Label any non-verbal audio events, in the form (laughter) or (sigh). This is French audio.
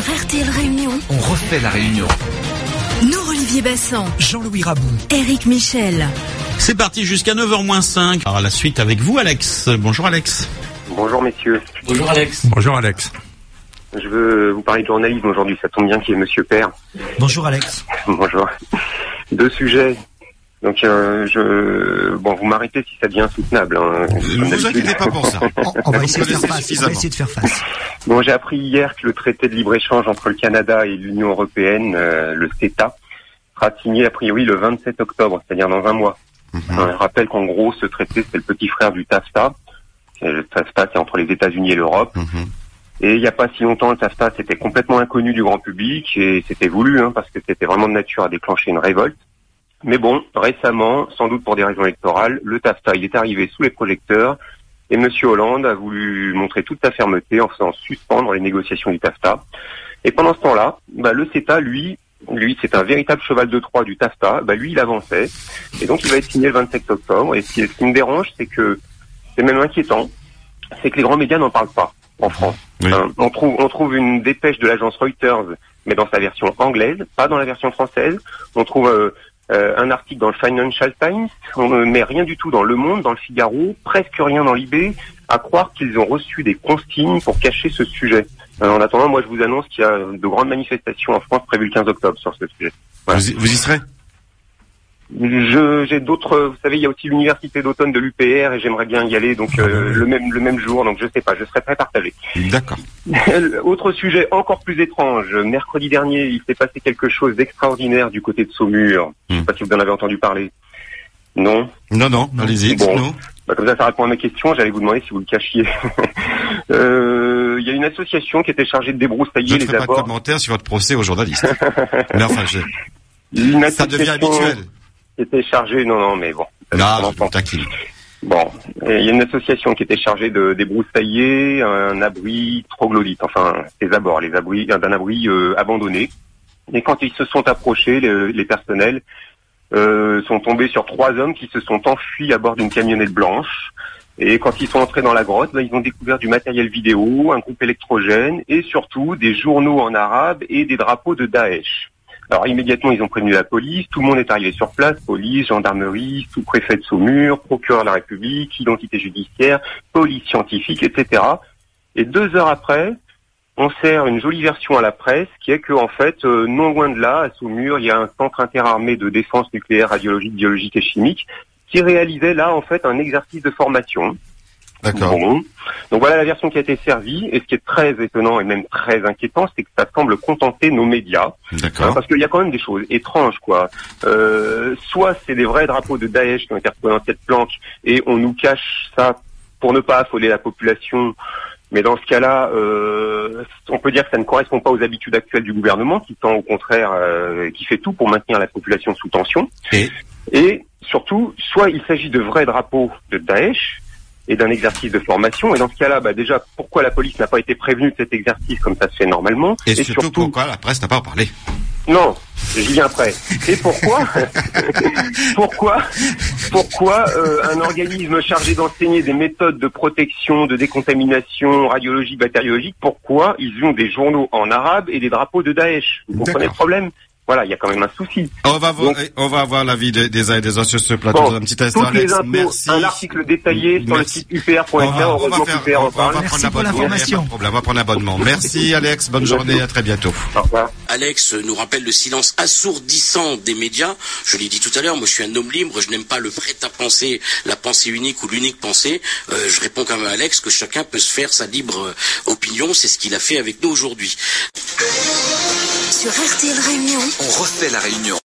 refait la réunion. Nous, Olivier Bassan, Jean-Louis Rabou. Eric Michel. C'est parti jusqu'à 9h-5. Alors la suite avec vous Alex. Bonjour Alex. Bonjour messieurs. Bonjour Alex. Bonjour Alex. Je veux vous parler de journalisme aujourd'hui, ça tombe bien qu'il y ait Monsieur Père. Bonjour Alex. Bonjour. Deux sujets. Donc euh, je bon vous m'arrêtez si ça devient insoutenable. Hein, Ne vous inquiétez pas pour ça. (laughs) On, on va essayer de faire face. On va suffisamment. essayer de faire face. Bon j'ai appris hier que le traité de libre-échange entre le Canada et l'Union Européenne, euh, le CETA, sera signé a priori le 27 octobre, c'est-à-dire dans un mois. Mhm. Je rappelle qu'en gros ce traité c'est le petit frère du TAFTA. Le TAFTA c'est entre les États-Unis et l'Europe. Mhm. Et il n'y a pas si longtemps, le TAFTA, c'était complètement inconnu du grand public et c'était voulu, hein, parce que c'était vraiment de nature à déclencher une révolte. Mais bon, récemment, sans doute pour des raisons électorales, le TAFTA, il est arrivé sous les projecteurs et Monsieur Hollande a voulu montrer toute sa fermeté en faisant suspendre les négociations du TAFTA. Et pendant ce temps-là, bah, le CETA, lui, lui, c'est un véritable cheval de Troie du TAFTA. Bah, lui, il avançait. Et donc, il va être signé le 27 octobre. Et ce qui, ce qui me dérange, c'est que c'est même inquiétant, c'est que les grands médias n'en parlent pas en France. Oui. Hein, on trouve on trouve une dépêche de l'agence Reuters, mais dans sa version anglaise, pas dans la version française. On trouve euh, euh, un article dans le Financial Times, on ne met rien du tout dans Le Monde, dans le Figaro, presque rien dans l'IB, à croire qu'ils ont reçu des consignes pour cacher ce sujet. Euh, en attendant, moi je vous annonce qu'il y a de grandes manifestations en France prévues le 15 octobre sur ce sujet. Vous, y, vous y serez? Je j'ai d'autres, vous savez, il y a aussi l'université d'automne de l'UPR et j'aimerais bien y aller donc euh, le même le même jour, donc je sais pas, je serai très partagé. D'accord. (laughs) Autre sujet encore plus étrange. Mercredi dernier, il s'est passé quelque chose d'extraordinaire du côté de Saumur. Je sais Hmm. pas si vous en avez entendu parler. Non? Non, non, allez-y, Bon. bah, Comme ça, ça répond à ma question. J'allais vous demander si vous le cachiez. (laughs) Euh, Il y a une association qui était chargée de Je débroussailler ne les ferai pas de abords. commentaire sur votre procès aux journalistes. (laughs) Mais enfin, je- Une ça devient association habituel. Qui était chargée. Non, non, mais bon. ça Non, taquine. Bon, il y a une association qui était chargée de débroussailler un abri troglodyte, enfin les abords, les abris d'un abri euh, abandonné. Et quand ils se sont approchés, les, les personnels euh, sont tombés sur trois hommes qui se sont enfuis à bord d'une camionnette blanche. Et quand ils sont entrés dans la grotte, ben, ils ont découvert du matériel vidéo, un groupe électrogène et surtout des journaux en arabe et des drapeaux de Daesh. Alors immédiatement, ils ont prévenu la police, tout le monde est arrivé sur place, police, gendarmerie, sous-préfet de Saumur, procureur de la République, identité judiciaire, police scientifique, etc. Et deux heures après, on sert une jolie version à la presse qui est que en fait, euh, non loin de là, à Saumur, il y a un centre interarmé de défense nucléaire, radiologique, biologique et chimique qui réalisait là en fait un exercice de formation. D'accord. Donc voilà la version qui a été servie. Et ce qui est très étonnant et même très inquiétant, c'est que ça semble contenter nos médias. Hein, parce qu'il y a quand même des choses étranges, quoi. Euh, soit c'est des vrais drapeaux de Daesh qui ont été retrouvés dans cette planque et on nous cache ça pour ne pas affoler la population. Mais dans ce cas-là, euh, on peut dire que ça ne correspond pas aux habitudes actuelles du gouvernement, qui tend au contraire, euh, qui fait tout pour maintenir la population sous tension. Et Et surtout, soit il s'agit de vrais drapeaux de Daesh et d'un exercice de formation. Et dans ce cas-là, bah déjà, pourquoi la police n'a pas été prévenue de cet exercice comme ça se fait normalement Et, surtout, pourquoi la presse n'a pas parlé non, j'y viens après. Et pourquoi (laughs) Pourquoi Pourquoi euh, un organisme chargé d'enseigner des méthodes de protection, de décontamination radiologique, bactériologique, pourquoi ils ont des journaux en arabe et des drapeaux de Daesh? Vous comprenez le problème? Voilà, il y a quand même un souci. on va, voir, Donc- on va avoir l'avis des, des uns et des autres sur ce plateau Bon, dans un petit instant. Toutes les Alex, infos, merci. un article détaillé sur le site upr.fr. On va, on va faire, on va, on prendre l'abonnement. on va prendre l'abonnement. Merci Alex, bonne journée, à très bientôt. Au revoir. Alex nous rappelle le silence assourdissant des médias. Je l'ai dit tout à l'heure, moi je suis un homme libre, je n'aime pas le prêt à penser, la pensée unique ou l'unique pensée. Euh, je réponds quand même à Alex que chacun peut se faire sa libre euh, opinion, c'est ce qu'il a fait avec nous aujourd'hui. On refait la réunion.